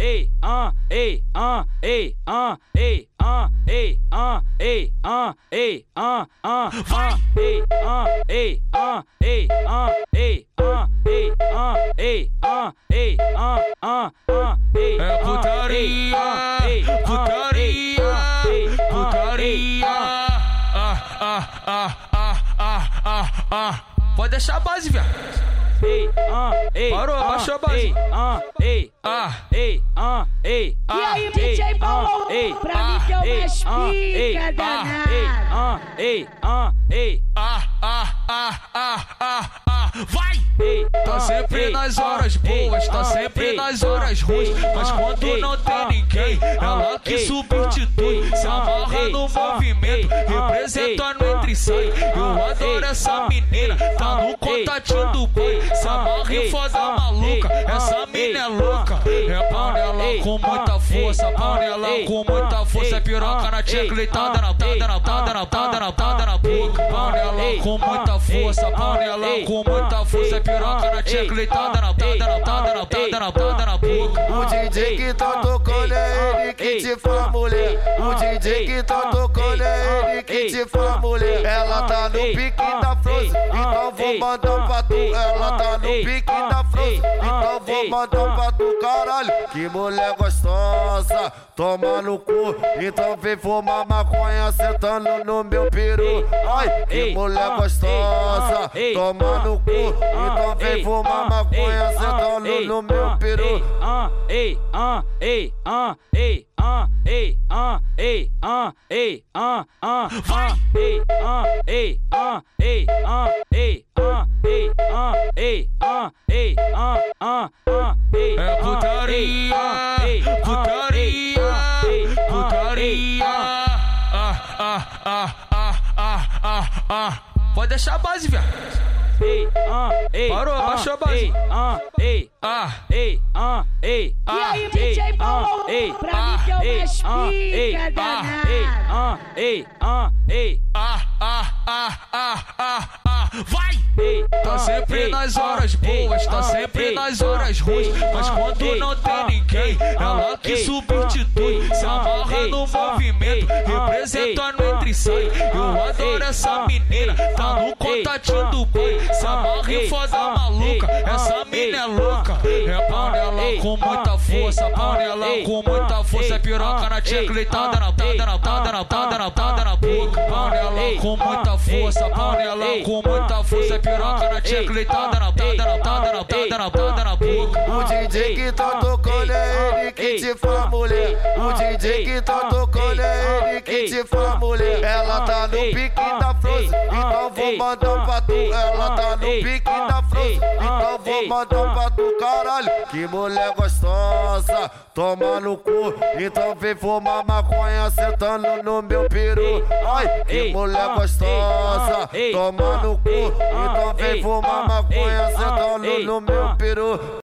ei, ah, ei, ah, ei, ah, ei, ah, ei, ah, ei, ah, ei, ah, ah, vai, ei, ah, ei, ah, ei, ah, ei, ah, ei, ah, ei, ah, ei, ah, ah, ah, ei, é putaria, putaria, putaria, ah, ah, ah, ah, ah, ah, ah, pode deixar a base, viado ah, ei, Parou, ah, baixou a base. Ei, ah, ei, ah, ei, ah, ei, ah, E aí, DJ ei, pra mim que é o mais pica danado. Ei, ah, ei, ah, ei, ah, ah, ah, ah, ah, ah, vai! Ei, tá sempre nas horas boas, tá sempre nas horas ruins, mas quando não tem ninguém, ela que substitui, se amarra no movimento, representando entre si. Eu adoro essa menina, tá no contatinho do boi, se amarra em foda maluca, essa mina é louca. É com muita força, panela com muita força, piroca na tia cleitada, na tada, na tada, na tada, na tada, na boca. Panela com muita força, panela com muita força, piroca na tia cleitada, na tada, na tada, na tada, na tada, na. O DJ que tá tocando é ele que te faz mulher. O DJ que tá tocando é ele que te faz mulher. Ela tá no pique da Frozen, então vou mandar pra tu. Ela tá no pique da Frozen, então vou mandar pra tu, caralho. Que mulher gostosa, toma no cu. Então vem fumar maconha sentando no meu peru. Ai, que mulher gostosa, toma no cu. Então vem fumar maconha sentando no meu peru. Ei, ah, ei, ah, ei, ah, ei, ah, ei, ah, ei, ah, ah, vai, ei, ah, ei, ah, ei, ah, ei, ah, ei, ah, ei, ah, ei, ah, ah, ah, ei, é putaria, putaria, putaria, ah, ah, ah, ah, ah, ah, ah, pode deixar a base, viado ei, ah, ei, Parou, ah, baixou a base. Ei, ah, ei, ah, ei, ah, ei, ah, E aí, DJ Paulo, ei, pra mim que é o mais ei, pica danado. Ei, ah, ei, ah, ei, ah, ah, ah, ah, ah, ah, vai! Ei, tá sempre nas horas boas, tá sempre nas horas ruins, mas quando não tem ninguém, ela que substitui, se amarra no movimento, representando si. Eu adoro essa menina, tá no contatinho do boi, se amarra em foda maluca, essa mina é louca. É panela com muita força, panela com muita força, é piroca na tia cleitada, na tada, na tada, na tada, na tada, na boca. Panela com muita força, panela com muita força, é piroca na tia cleitada, na tada, na tada, na tada, na tada, na boca. O DJ que tá tocando é ele que te faz mulher. O DJ que tá tocando é te faz mulher. Ela tá no pique da Frozen, então vou mandar pra tu. Ela tá no pique da Frozen, então vou mandar pra tu, caralho. Que mulher gostosa, toma no cu. Então vem fumar maconha sentando no meu peru. Ai, que mulher gostosa, toma no cu. Então vem fumar maconha sentando no meu peru.